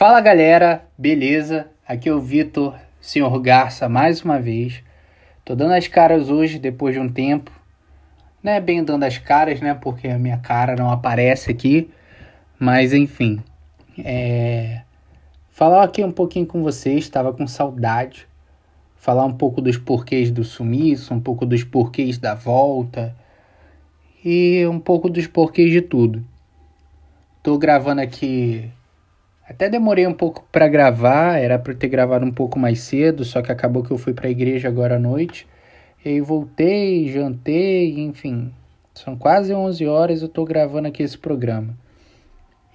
Fala galera, beleza? Aqui é o Vitor, senhor Garça, mais uma vez. Tô dando as caras hoje depois de um tempo. Não é bem dando as caras, né? Porque a minha cara não aparece aqui. Mas enfim. É... Falar aqui um pouquinho com vocês, estava com saudade. Falar um pouco dos porquês do sumiço, um pouco dos porquês da volta. E um pouco dos porquês de tudo. Tô gravando aqui até demorei um pouco para gravar, era para ter gravado um pouco mais cedo, só que acabou que eu fui para a igreja agora à noite. E aí voltei, jantei, enfim. São quase 11 horas eu estou gravando aqui esse programa.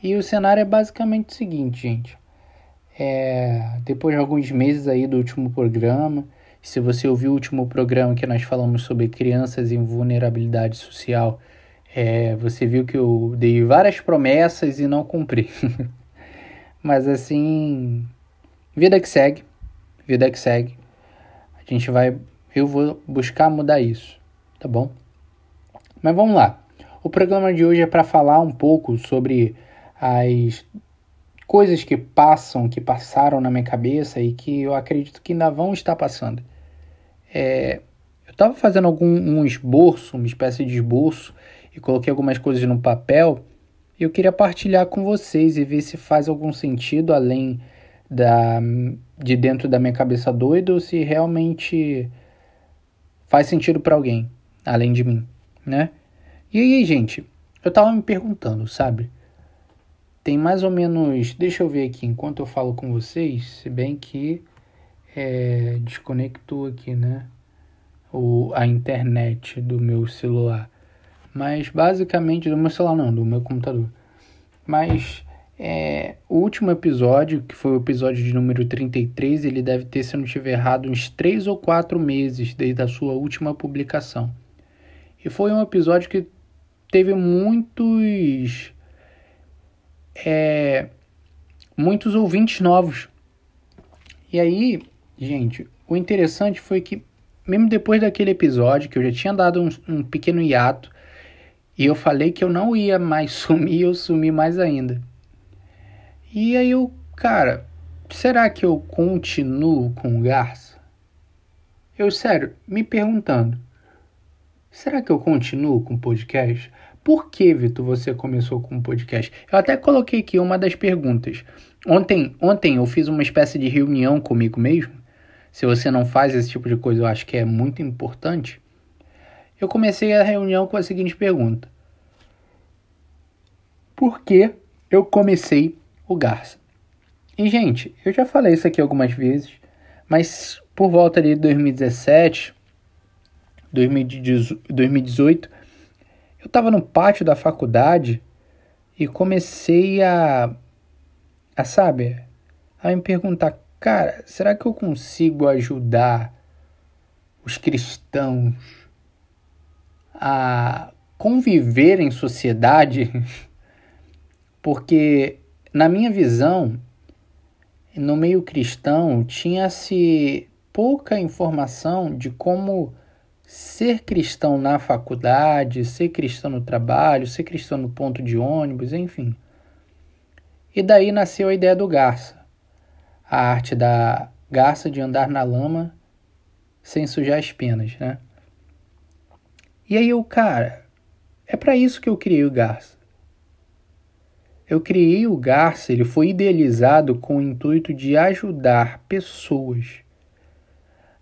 E o cenário é basicamente o seguinte, gente. É, depois de alguns meses aí do último programa, se você ouviu o último programa que nós falamos sobre crianças em vulnerabilidade social, é, você viu que eu dei várias promessas e não cumpri. Mas assim, vida que segue, vida que segue. A gente vai, eu vou buscar mudar isso, tá bom? Mas vamos lá. O programa de hoje é para falar um pouco sobre as coisas que passam, que passaram na minha cabeça e que eu acredito que ainda vão estar passando. É, eu estava fazendo algum um esboço, uma espécie de esboço, e coloquei algumas coisas no papel eu queria partilhar com vocês e ver se faz algum sentido além da, de dentro da minha cabeça doida ou se realmente faz sentido para alguém além de mim, né? E aí, gente, eu tava me perguntando, sabe? Tem mais ou menos, deixa eu ver aqui enquanto eu falo com vocês, se bem que é, desconectou aqui, né? O, a internet do meu celular. Mas basicamente, do meu celular não, do meu computador. Mas é, o último episódio, que foi o episódio de número 33, ele deve ter, se eu não estiver errado, uns 3 ou 4 meses desde a sua última publicação. E foi um episódio que teve muitos. É, muitos ouvintes novos. E aí, gente, o interessante foi que, mesmo depois daquele episódio, que eu já tinha dado um, um pequeno hiato, e eu falei que eu não ia mais sumir, eu sumi mais ainda. E aí eu, cara, será que eu continuo com o Garça? Eu, sério, me perguntando, será que eu continuo com o podcast? Por que, Vitor, você começou com o podcast? Eu até coloquei aqui uma das perguntas. Ontem, ontem eu fiz uma espécie de reunião comigo mesmo. Se você não faz esse tipo de coisa, eu acho que é muito importante. Eu comecei a reunião com a seguinte pergunta: Por que eu comecei o Garça? E, gente, eu já falei isso aqui algumas vezes, mas por volta de 2017, 2018, eu estava no pátio da faculdade e comecei a, a, sabe, a me perguntar, cara, será que eu consigo ajudar os cristãos a conviver em sociedade, porque na minha visão, no meio cristão, tinha-se pouca informação de como ser cristão na faculdade, ser cristão no trabalho, ser cristão no ponto de ônibus, enfim. E daí nasceu a ideia do garça, a arte da garça de andar na lama sem sujar as penas, né? E aí eu, cara, é para isso que eu criei o Garça. Eu criei o Garça, ele foi idealizado com o intuito de ajudar pessoas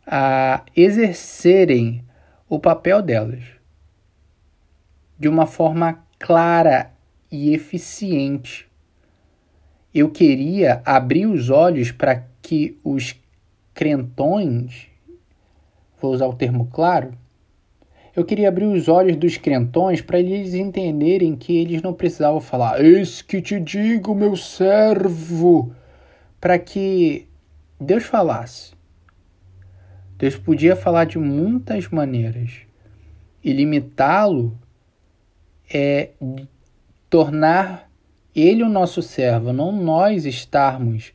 a exercerem o papel delas de uma forma clara e eficiente. Eu queria abrir os olhos para que os crentões, vou usar o termo claro, eu queria abrir os olhos dos crentões para eles entenderem que eles não precisavam falar, eis que te digo, meu servo, para que Deus falasse. Deus podia falar de muitas maneiras e limitá-lo é tornar ele o nosso servo, não nós estarmos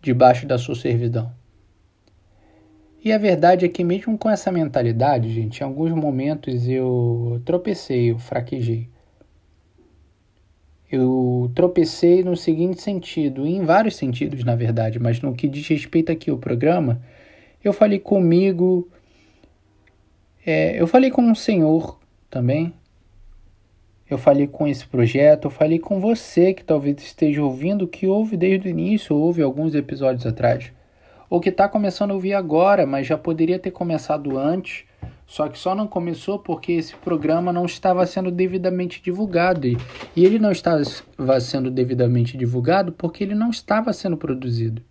debaixo da sua servidão. E a verdade é que, mesmo com essa mentalidade, gente, em alguns momentos eu tropecei, eu fraquejei. eu tropecei no seguinte sentido, em vários sentidos, na verdade, mas no que diz respeito aqui ao programa, eu falei comigo, é, eu falei com o Senhor também, eu falei com esse projeto, eu falei com você que talvez esteja ouvindo, que ouve desde o início, ouve alguns episódios atrás, ou que está começando a ouvir agora, mas já poderia ter começado antes, só que só não começou porque esse programa não estava sendo devidamente divulgado. E, e ele não estava sendo devidamente divulgado porque ele não estava sendo produzido.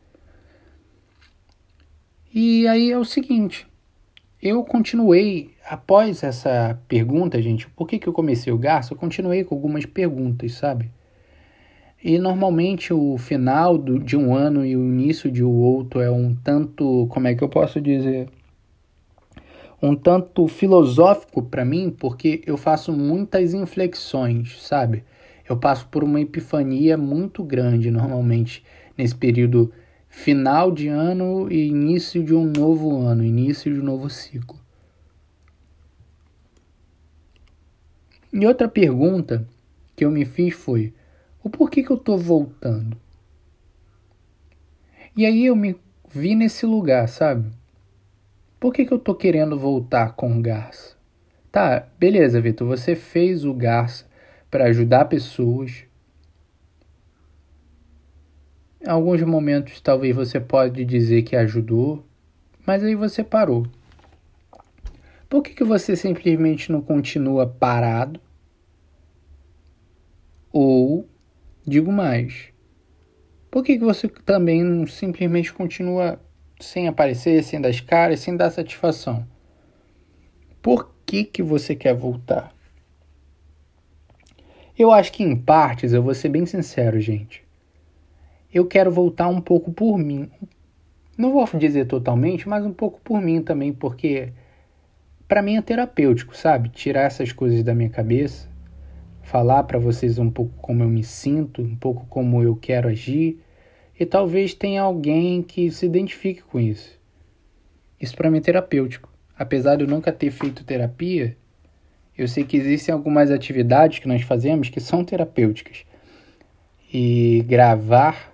E aí é o seguinte, eu continuei, após essa pergunta, gente, por que, que eu comecei o Garça? Eu continuei com algumas perguntas, sabe? E normalmente o final do, de um ano e o início de outro é um tanto, como é que eu posso dizer? Um tanto filosófico para mim, porque eu faço muitas inflexões, sabe? Eu passo por uma epifania muito grande normalmente nesse período final de ano e início de um novo ano, início de um novo ciclo. E outra pergunta que eu me fiz foi: o porquê que eu estou voltando? E aí eu me vi nesse lugar, sabe? Por que, que eu estou querendo voltar com o Garça? Tá, beleza, Vitor, você fez o Garça para ajudar pessoas, em alguns momentos talvez você pode dizer que ajudou, mas aí você parou. Por que, que você simplesmente não continua parado? Ou, digo mais, por que, que você também não simplesmente continua sem aparecer, sem dar as caras, sem dar satisfação? Por que, que você quer voltar? Eu acho que em partes, eu vou ser bem sincero, gente eu quero voltar um pouco por mim. Não vou dizer totalmente, mas um pouco por mim também, porque para mim é terapêutico, sabe? Tirar essas coisas da minha cabeça, falar para vocês um pouco como eu me sinto, um pouco como eu quero agir, e talvez tenha alguém que se identifique com isso. Isso para mim é terapêutico. Apesar de eu nunca ter feito terapia, eu sei que existem algumas atividades que nós fazemos que são terapêuticas. E gravar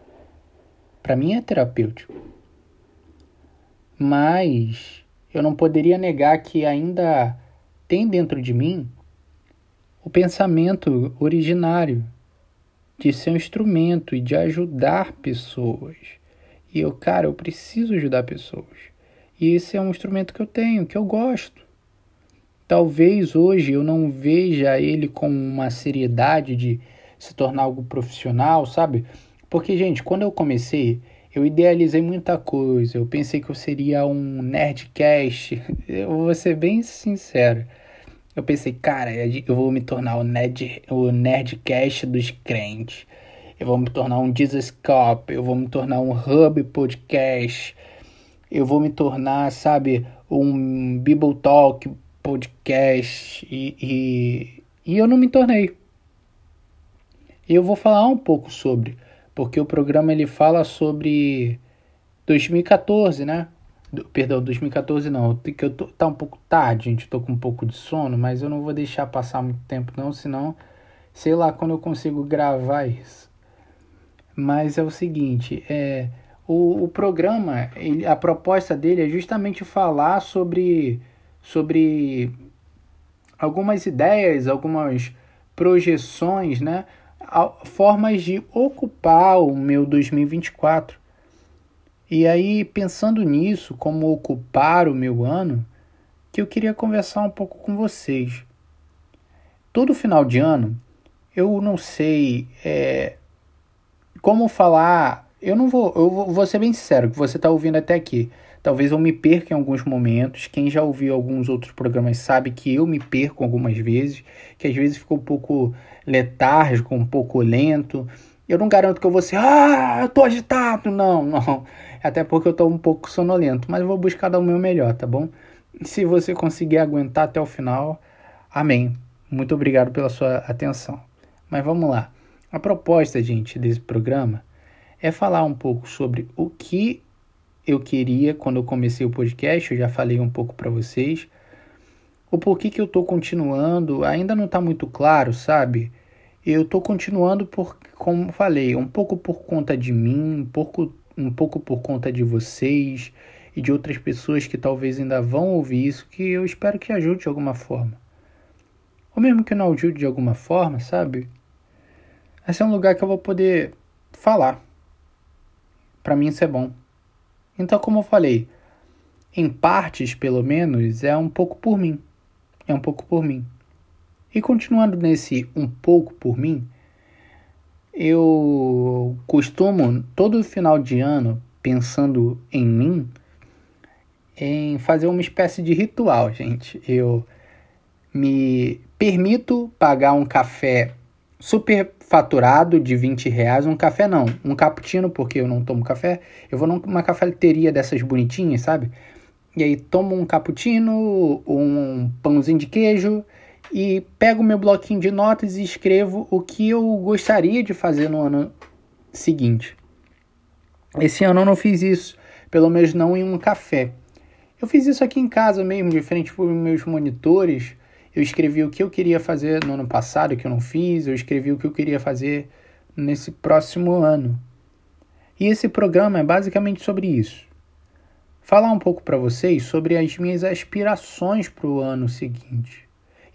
para mim é terapêutico. Mas eu não poderia negar que ainda tem dentro de mim o pensamento originário de ser um instrumento e de ajudar pessoas. E eu, cara, eu preciso ajudar pessoas. E esse é um instrumento que eu tenho, que eu gosto. Talvez hoje eu não veja ele com uma seriedade de se tornar algo profissional, sabe? Porque, gente, quando eu comecei, eu idealizei muita coisa. Eu pensei que eu seria um nerdcast. Eu vou ser bem sincero. Eu pensei, cara, eu vou me tornar o, nerd, o nerdcast dos crentes. Eu vou me tornar um Jesuscope. Eu vou me tornar um Hub Podcast. Eu vou me tornar, sabe, um Bible Talk Podcast. E, e, e eu não me tornei. Eu vou falar um pouco sobre porque o programa ele fala sobre 2014, né? Do, perdão, 2014 não, que eu tô, tá um pouco tarde, gente, tô com um pouco de sono, mas eu não vou deixar passar muito tempo não, senão sei lá quando eu consigo gravar isso. Mas é o seguinte, é o, o programa, ele, a proposta dele é justamente falar sobre sobre algumas ideias, algumas projeções, né? formas de ocupar o meu 2024. E aí, pensando nisso, como ocupar o meu ano, que eu queria conversar um pouco com vocês. Todo final de ano, eu não sei é, como falar. Eu não vou, eu vou ser bem sincero, que você está ouvindo até aqui. Talvez eu me perca em alguns momentos. Quem já ouviu alguns outros programas sabe que eu me perco algumas vezes, que às vezes fica um pouco letárgico, um pouco lento. Eu não garanto que eu vou ser, ah, eu tô agitado. Não, não. Até porque eu tô um pouco sonolento, mas vou buscar dar o meu melhor, tá bom? Se você conseguir aguentar até o final, amém. Muito obrigado pela sua atenção. Mas vamos lá. A proposta, gente, desse programa é falar um pouco sobre o que eu queria quando eu comecei o podcast, eu já falei um pouco para vocês. O porquê que eu estou continuando ainda não está muito claro, sabe? Eu estou continuando por, como falei, um pouco por conta de mim, um pouco, um pouco por conta de vocês e de outras pessoas que talvez ainda vão ouvir isso, que eu espero que ajude de alguma forma. Ou mesmo que não ajude de alguma forma, sabe? Esse é um lugar que eu vou poder falar. Para mim isso é bom. Então, como eu falei, em partes, pelo menos, é um pouco por mim. É um pouco por mim. E continuando nesse um pouco por mim, eu costumo, todo final de ano, pensando em mim, em fazer uma espécie de ritual, gente. Eu me permito pagar um café super faturado de 20 reais, um café não, um cappuccino, porque eu não tomo café, eu vou numa cafeteria dessas bonitinhas, sabe? E aí tomo um cappuccino, um pãozinho de queijo e pego meu bloquinho de notas e escrevo o que eu gostaria de fazer no ano seguinte. Esse ano eu não fiz isso, pelo menos não em um café. Eu fiz isso aqui em casa mesmo, de frente para meus monitores. Eu escrevi o que eu queria fazer no ano passado, que eu não fiz. Eu escrevi o que eu queria fazer nesse próximo ano. E esse programa é basicamente sobre isso. Falar um pouco para vocês sobre as minhas aspirações para o ano seguinte.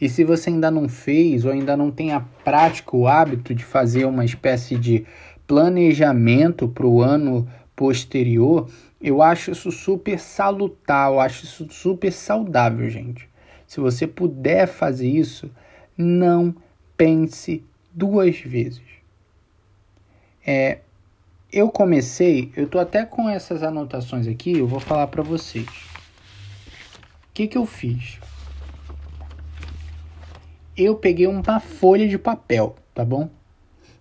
E se você ainda não fez ou ainda não tem a prática, o hábito de fazer uma espécie de planejamento para o ano posterior, eu acho isso super salutar, eu acho isso super saudável, gente. Se você puder fazer isso, não pense duas vezes. É, eu comecei, eu tô até com essas anotações aqui, eu vou falar para vocês. O que que eu fiz? Eu peguei uma folha de papel, tá bom?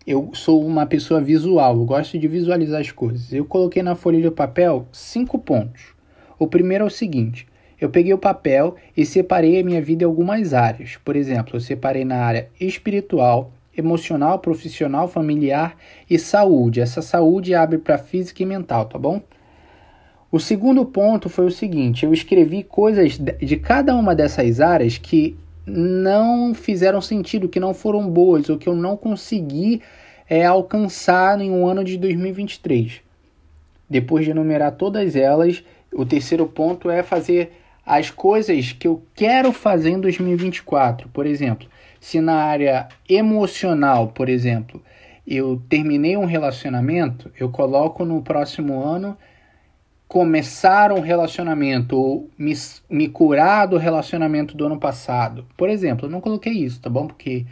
Eu sou uma pessoa visual, eu gosto de visualizar as coisas. Eu coloquei na folha de papel cinco pontos. O primeiro é o seguinte: eu peguei o papel e separei a minha vida em algumas áreas. Por exemplo, eu separei na área espiritual, emocional, profissional, familiar e saúde. Essa saúde abre para física e mental, tá bom? O segundo ponto foi o seguinte: eu escrevi coisas de cada uma dessas áreas que não fizeram sentido, que não foram boas ou que eu não consegui é, alcançar em um ano de 2023. Depois de enumerar todas elas, o terceiro ponto é fazer as coisas que eu quero fazer em 2024. Por exemplo, se na área emocional, por exemplo, eu terminei um relacionamento, eu coloco no próximo ano começar um relacionamento ou me, me curar do relacionamento do ano passado. Por exemplo, eu não coloquei isso, tá bom? Porque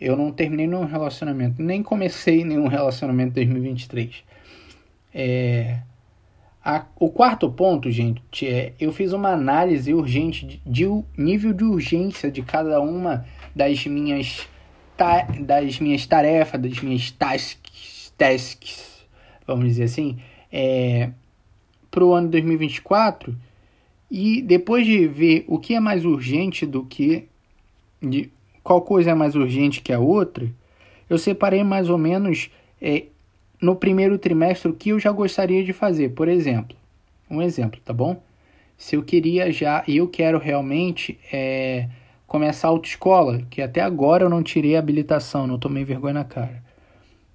eu não terminei nenhum relacionamento, nem comecei nenhum relacionamento em 2023. É, a, o quarto ponto, gente, é eu fiz uma análise urgente de, de nível de urgência de cada uma das minhas ta, das minhas tarefas, das minhas tasks, tasks, vamos dizer assim. É, para o ano 2024 e depois de ver o que é mais urgente do que de qual coisa é mais urgente que a outra, eu separei mais ou menos é, no primeiro trimestre o que eu já gostaria de fazer. Por exemplo, um exemplo, tá bom? Se eu queria já, e eu quero realmente é, começar a autoescola, que até agora eu não tirei a habilitação, não tomei vergonha na cara.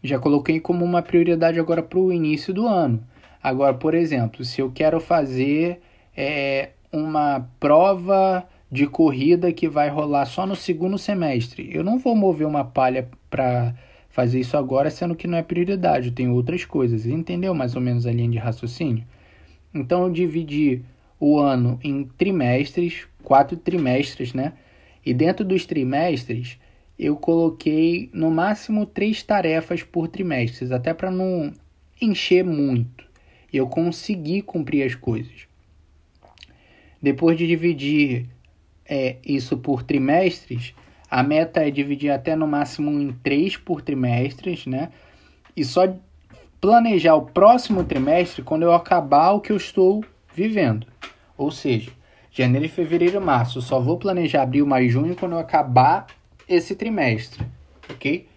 Já coloquei como uma prioridade agora para o início do ano. Agora, por exemplo, se eu quero fazer é, uma prova de corrida que vai rolar só no segundo semestre, eu não vou mover uma palha para fazer isso agora, sendo que não é prioridade, tem outras coisas. Entendeu mais ou menos a linha de raciocínio? Então eu dividi o ano em trimestres, quatro trimestres, né? E dentro dos trimestres eu coloquei no máximo três tarefas por trimestre, até para não encher muito eu consegui cumprir as coisas. Depois de dividir é, isso por trimestres, a meta é dividir até no máximo em três por trimestres, né? E só planejar o próximo trimestre quando eu acabar o que eu estou vivendo. Ou seja, janeiro, fevereiro, março. Eu só vou planejar abril, maio e junho quando eu acabar esse trimestre, ok?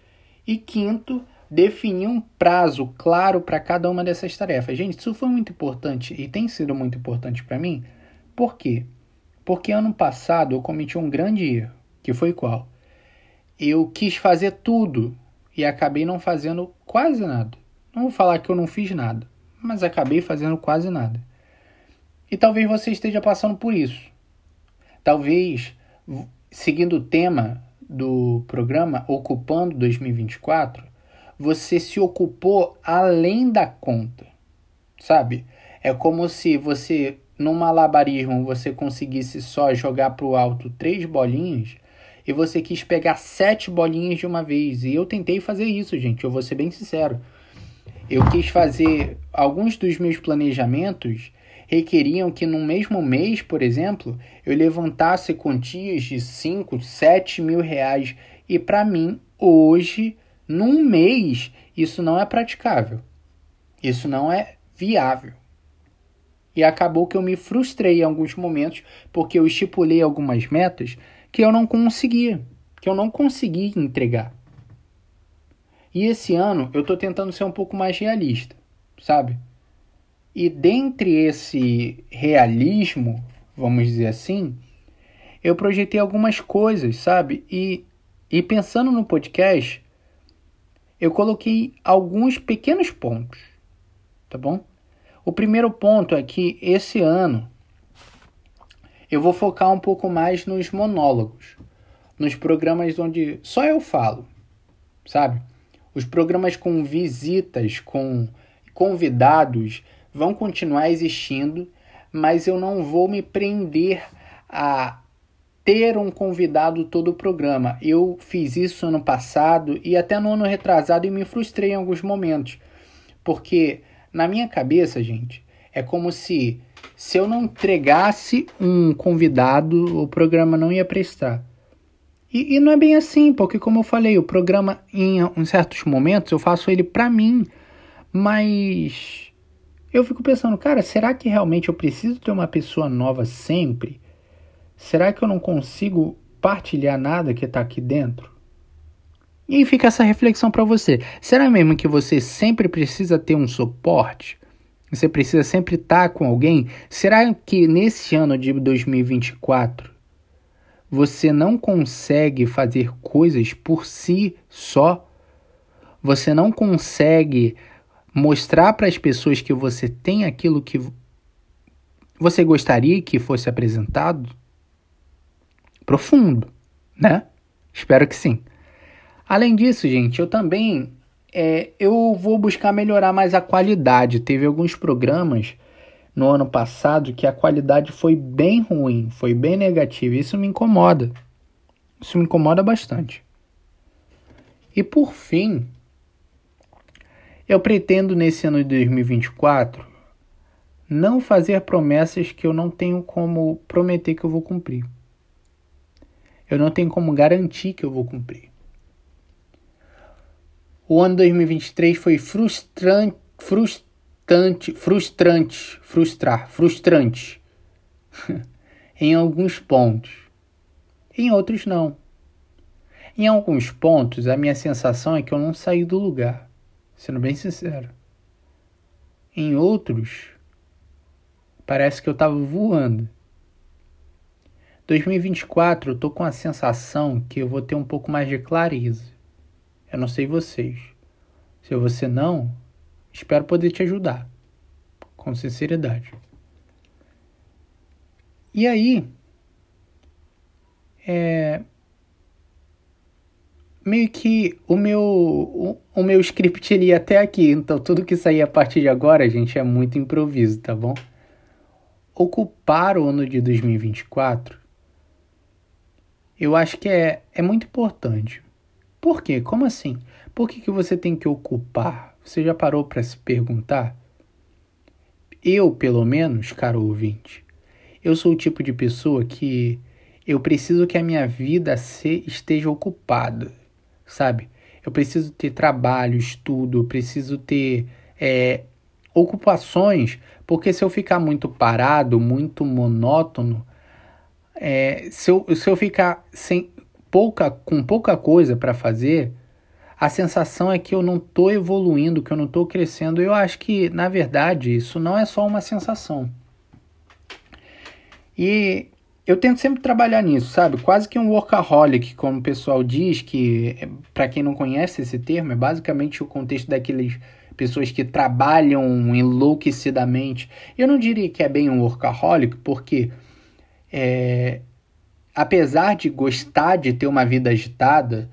E quinto, definir um prazo claro para cada uma dessas tarefas. Gente, isso foi muito importante e tem sido muito importante para mim. Por quê? Porque ano passado eu cometi um grande erro, que foi qual? Eu quis fazer tudo e acabei não fazendo quase nada. Não vou falar que eu não fiz nada, mas acabei fazendo quase nada. E talvez você esteja passando por isso. Talvez, seguindo o tema do programa Ocupando 2024, você se ocupou além da conta. Sabe? É como se você, no malabarismo, você conseguisse só jogar para o alto três bolinhas e você quis pegar sete bolinhas de uma vez. E eu tentei fazer isso, gente. Eu vou ser bem sincero. Eu quis fazer alguns dos meus planejamentos requeriam que no mesmo mês, por exemplo, eu levantasse quantias de 5, 7 mil reais. E para mim, hoje, num mês, isso não é praticável. Isso não é viável. E acabou que eu me frustrei em alguns momentos porque eu estipulei algumas metas que eu não conseguia, que eu não consegui entregar. E esse ano eu estou tentando ser um pouco mais realista, sabe? E dentre esse realismo, vamos dizer assim, eu projetei algumas coisas, sabe? E, e pensando no podcast, eu coloquei alguns pequenos pontos, tá bom? O primeiro ponto é que esse ano eu vou focar um pouco mais nos monólogos, nos programas onde só eu falo, sabe? Os programas com visitas, com convidados, vão continuar existindo, mas eu não vou me prender a ter um convidado todo o programa. Eu fiz isso ano passado e até no ano retrasado e me frustrei em alguns momentos. Porque na minha cabeça, gente, é como se se eu não entregasse um convidado, o programa não ia prestar. E, e não é bem assim, porque como eu falei, o programa em, em certos momentos eu faço ele para mim, mas eu fico pensando, cara, será que realmente eu preciso ter uma pessoa nova sempre? Será que eu não consigo partilhar nada que está aqui dentro? E aí fica essa reflexão para você. Será mesmo que você sempre precisa ter um suporte? Você precisa sempre estar tá com alguém? Será que nesse ano de 2024 você não consegue fazer coisas por si só? Você não consegue mostrar para as pessoas que você tem aquilo que você gostaria que fosse apresentado? Profundo, né? Espero que sim. Além disso, gente, eu também é, eu vou buscar melhorar mais a qualidade. Teve alguns programas no ano passado que a qualidade foi bem ruim, foi bem negativa. Isso me incomoda. Isso me incomoda bastante. E por fim, eu pretendo nesse ano de 2024 não fazer promessas que eu não tenho como prometer que eu vou cumprir. Eu não tenho como garantir que eu vou cumprir. O ano 2023 foi frustrante, frustrante, frustrante, frustrar, frustrante em alguns pontos. Em outros não. Em alguns pontos, a minha sensação é que eu não saí do lugar sendo bem sincero. Em outros, parece que eu estava voando. 2024 eu tô com a sensação que eu vou ter um pouco mais de clareza. Eu não sei vocês. Se você não, espero poder te ajudar. Com sinceridade. E aí, é, meio que o meu o, o, meu script ia até aqui, então tudo que sair a partir de agora, gente, é muito improviso, tá bom? Ocupar o ano de 2024, eu acho que é, é muito importante. Por quê? Como assim? Por que, que você tem que ocupar? Você já parou para se perguntar? Eu, pelo menos, caro ouvinte, eu sou o tipo de pessoa que eu preciso que a minha vida se, esteja ocupada sabe? Eu preciso ter trabalho, estudo, eu preciso ter é, ocupações, porque se eu ficar muito parado, muito monótono, é, se, eu, se eu ficar sem pouca, com pouca coisa para fazer, a sensação é que eu não estou evoluindo, que eu não estou crescendo. Eu acho que, na verdade, isso não é só uma sensação. E eu tento sempre trabalhar nisso, sabe? Quase que um workaholic, como o pessoal diz, que para quem não conhece esse termo, é basicamente o contexto daqueles pessoas que trabalham enlouquecidamente. Eu não diria que é bem um workaholic, porque é, apesar de gostar de ter uma vida agitada,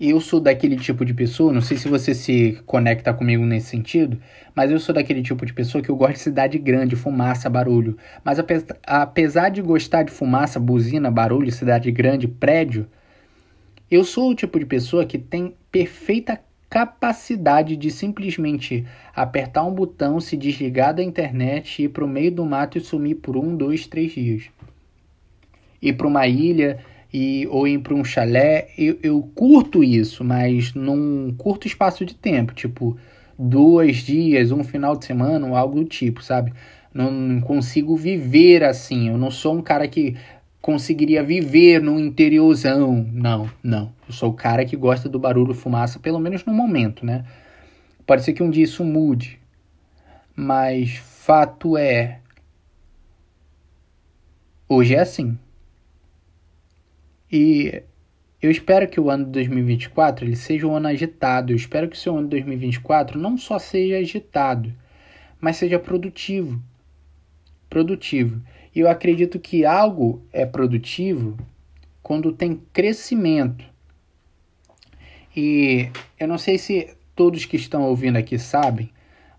eu sou daquele tipo de pessoa, não sei se você se conecta comigo nesse sentido, mas eu sou daquele tipo de pessoa que eu gosto de cidade grande, fumaça, barulho. Mas apesar de gostar de fumaça, buzina, barulho, cidade grande, prédio, eu sou o tipo de pessoa que tem perfeita capacidade de simplesmente apertar um botão, se desligar da internet, ir para o meio do mato e sumir por um, dois, três dias. Ir para uma ilha e, ou ir para um chalé, eu, eu curto isso, mas num curto espaço de tempo, tipo dois dias, um final de semana, ou algo do tipo, sabe? Não consigo viver assim. Eu não sou um cara que conseguiria viver no interiorzão. Não, não. Eu sou o cara que gosta do barulho fumaça, pelo menos no momento, né? Pode ser que um dia isso mude. Mas fato é. Hoje é assim. E eu espero que o ano de 2024 ele seja um ano agitado. Eu espero que o seu ano de 2024 não só seja agitado, mas seja produtivo. Produtivo. E eu acredito que algo é produtivo quando tem crescimento. E eu não sei se todos que estão ouvindo aqui sabem,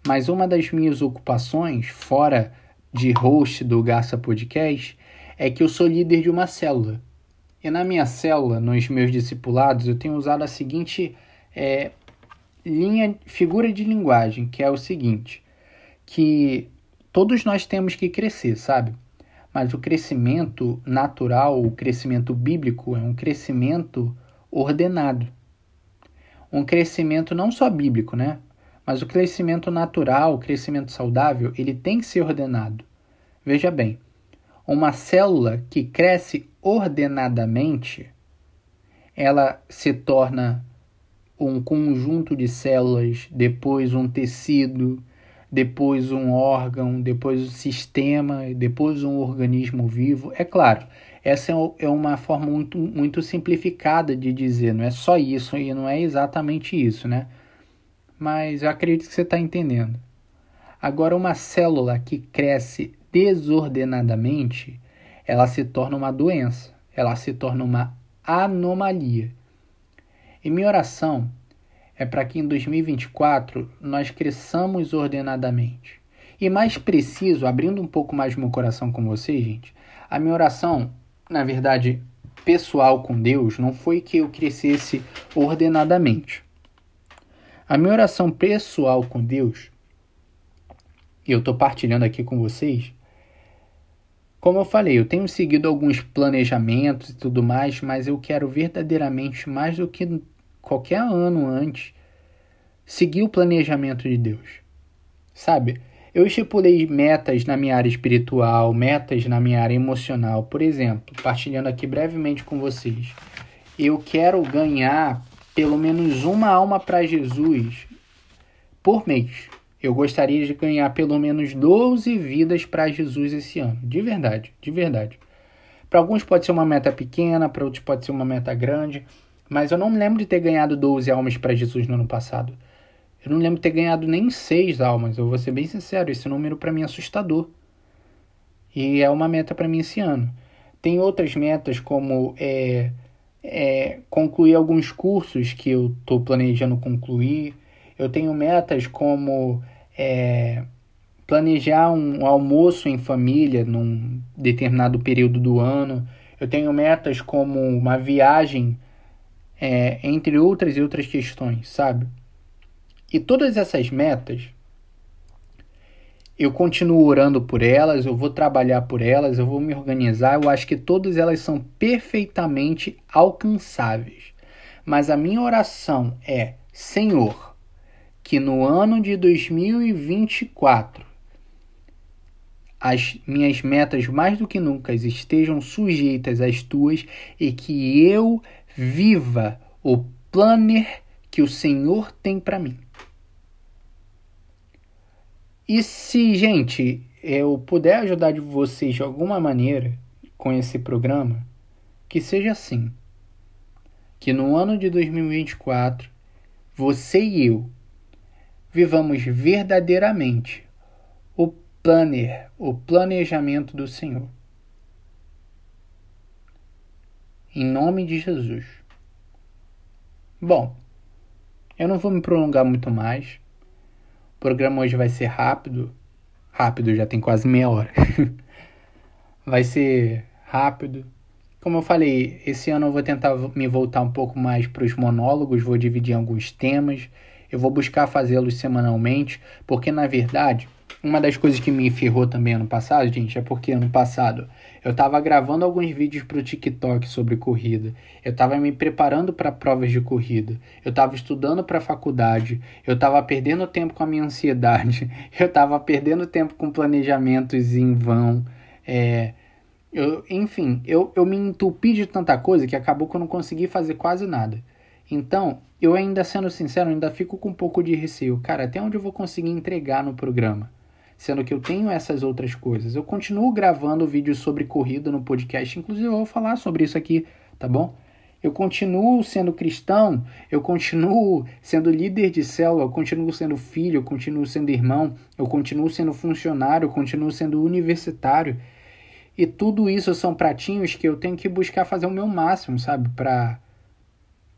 mas uma das minhas ocupações, fora de host do Garça Podcast, é que eu sou líder de uma célula. E na minha célula, nos meus discipulados, eu tenho usado a seguinte é, linha, figura de linguagem, que é o seguinte, que todos nós temos que crescer, sabe? Mas o crescimento natural, o crescimento bíblico, é um crescimento ordenado. Um crescimento não só bíblico, né? Mas o crescimento natural, o crescimento saudável, ele tem que ser ordenado. Veja bem, uma célula que cresce ordenadamente, ela se torna um conjunto de células, depois um tecido, depois um órgão, depois um sistema, depois um organismo vivo. É claro, essa é, é uma forma muito, muito simplificada de dizer, não é só isso e não é exatamente isso, né? Mas eu acredito que você está entendendo. Agora, uma célula que cresce desordenadamente, ela se torna uma doença, ela se torna uma anomalia. E minha oração é para que em 2024 nós cresçamos ordenadamente. E mais preciso, abrindo um pouco mais meu coração com vocês, gente, a minha oração, na verdade, pessoal com Deus, não foi que eu crescesse ordenadamente. A minha oração pessoal com Deus, e eu estou partilhando aqui com vocês, como eu falei, eu tenho seguido alguns planejamentos e tudo mais, mas eu quero verdadeiramente, mais do que qualquer ano antes, seguir o planejamento de Deus. Sabe? Eu estipulei metas na minha área espiritual, metas na minha área emocional. Por exemplo, partilhando aqui brevemente com vocês, eu quero ganhar pelo menos uma alma para Jesus por mês eu gostaria de ganhar pelo menos 12 vidas para Jesus esse ano. De verdade, de verdade. Para alguns pode ser uma meta pequena, para outros pode ser uma meta grande, mas eu não me lembro de ter ganhado 12 almas para Jesus no ano passado. Eu não lembro de ter ganhado nem 6 almas, eu vou ser bem sincero, esse número para mim é assustador. E é uma meta para mim esse ano. Tem outras metas como é, é, concluir alguns cursos que eu estou planejando concluir. Eu tenho metas como é, planejar um almoço em família num determinado período do ano. Eu tenho metas como uma viagem, é, entre outras e outras questões, sabe? E todas essas metas, eu continuo orando por elas, eu vou trabalhar por elas, eu vou me organizar. Eu acho que todas elas são perfeitamente alcançáveis. Mas a minha oração é: Senhor, que no ano de 2024 as minhas metas mais do que nunca estejam sujeitas às tuas e que eu viva o planner que o Senhor tem para mim. E se, gente, eu puder ajudar de vocês de alguma maneira, com esse programa, que seja assim. Que no ano de 2024, você e eu vivamos verdadeiramente o planner, o planejamento do Senhor. Em nome de Jesus. Bom, eu não vou me prolongar muito mais. O programa hoje vai ser rápido. Rápido, já tem quase meia hora. vai ser rápido. Como eu falei, esse ano eu vou tentar me voltar um pouco mais para os monólogos, vou dividir alguns temas. Eu vou buscar fazê-los semanalmente, porque na verdade uma das coisas que me ferrou também ano passado, gente, é porque ano passado eu estava gravando alguns vídeos para o TikTok sobre corrida. Eu estava me preparando para provas de corrida. Eu estava estudando para a faculdade. Eu estava perdendo tempo com a minha ansiedade. Eu estava perdendo tempo com planejamentos em vão. É, eu, enfim, eu, eu me entupi de tanta coisa que acabou que eu não consegui fazer quase nada. Então, eu ainda sendo sincero, ainda fico com um pouco de receio. Cara, até onde eu vou conseguir entregar no programa? sendo que eu tenho essas outras coisas. Eu continuo gravando vídeos sobre corrida no podcast, inclusive eu vou falar sobre isso aqui, tá bom? Eu continuo sendo cristão, eu continuo sendo líder de célula, eu continuo sendo filho, eu continuo sendo irmão, eu continuo sendo funcionário, eu continuo sendo universitário. E tudo isso são pratinhos que eu tenho que buscar fazer o meu máximo, sabe? Para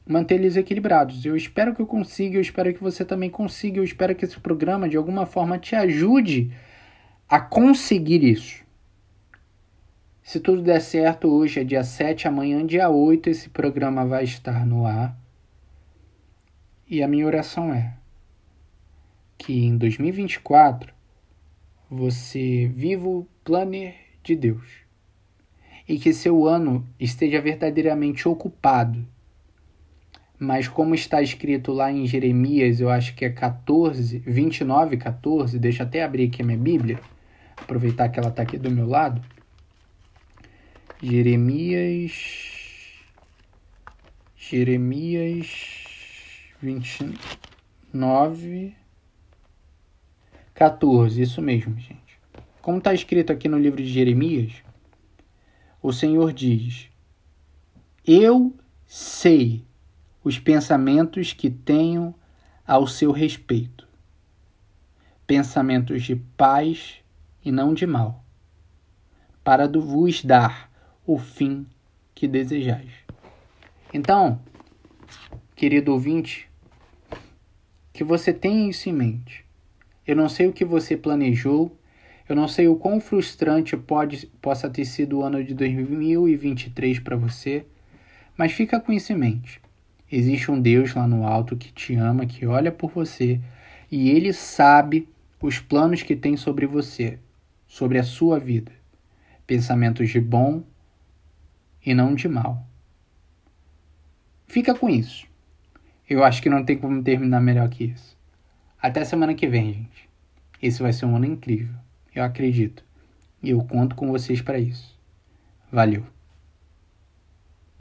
manter eles equilibrados. Eu espero que eu consiga, eu espero que você também consiga, eu espero que esse programa de alguma forma te ajude a conseguir isso. Se tudo der certo, hoje é dia 7, amanhã, dia 8, esse programa vai estar no ar. E a minha oração é que em 2024 você viva o planner de Deus e que seu ano esteja verdadeiramente ocupado mas como está escrito lá em Jeremias, eu acho que é 14, 29, 14, deixa eu até abrir aqui a minha Bíblia, aproveitar que ela está aqui do meu lado. Jeremias. Jeremias 29, 14, isso mesmo, gente. Como está escrito aqui no livro de Jeremias, o Senhor diz: Eu sei os pensamentos que tenho ao seu respeito. Pensamentos de paz e não de mal, para vos dar o fim que desejais. Então, querido ouvinte, que você tenha isso em mente. Eu não sei o que você planejou, eu não sei o quão frustrante pode, possa ter sido o ano de 2023 para você, mas fica com isso em mente. Existe um Deus lá no alto que te ama, que olha por você e ele sabe os planos que tem sobre você, sobre a sua vida. Pensamentos de bom e não de mal. Fica com isso. Eu acho que não tem como terminar melhor que isso. Até semana que vem, gente. Esse vai ser um ano incrível. Eu acredito. E eu conto com vocês para isso. Valeu.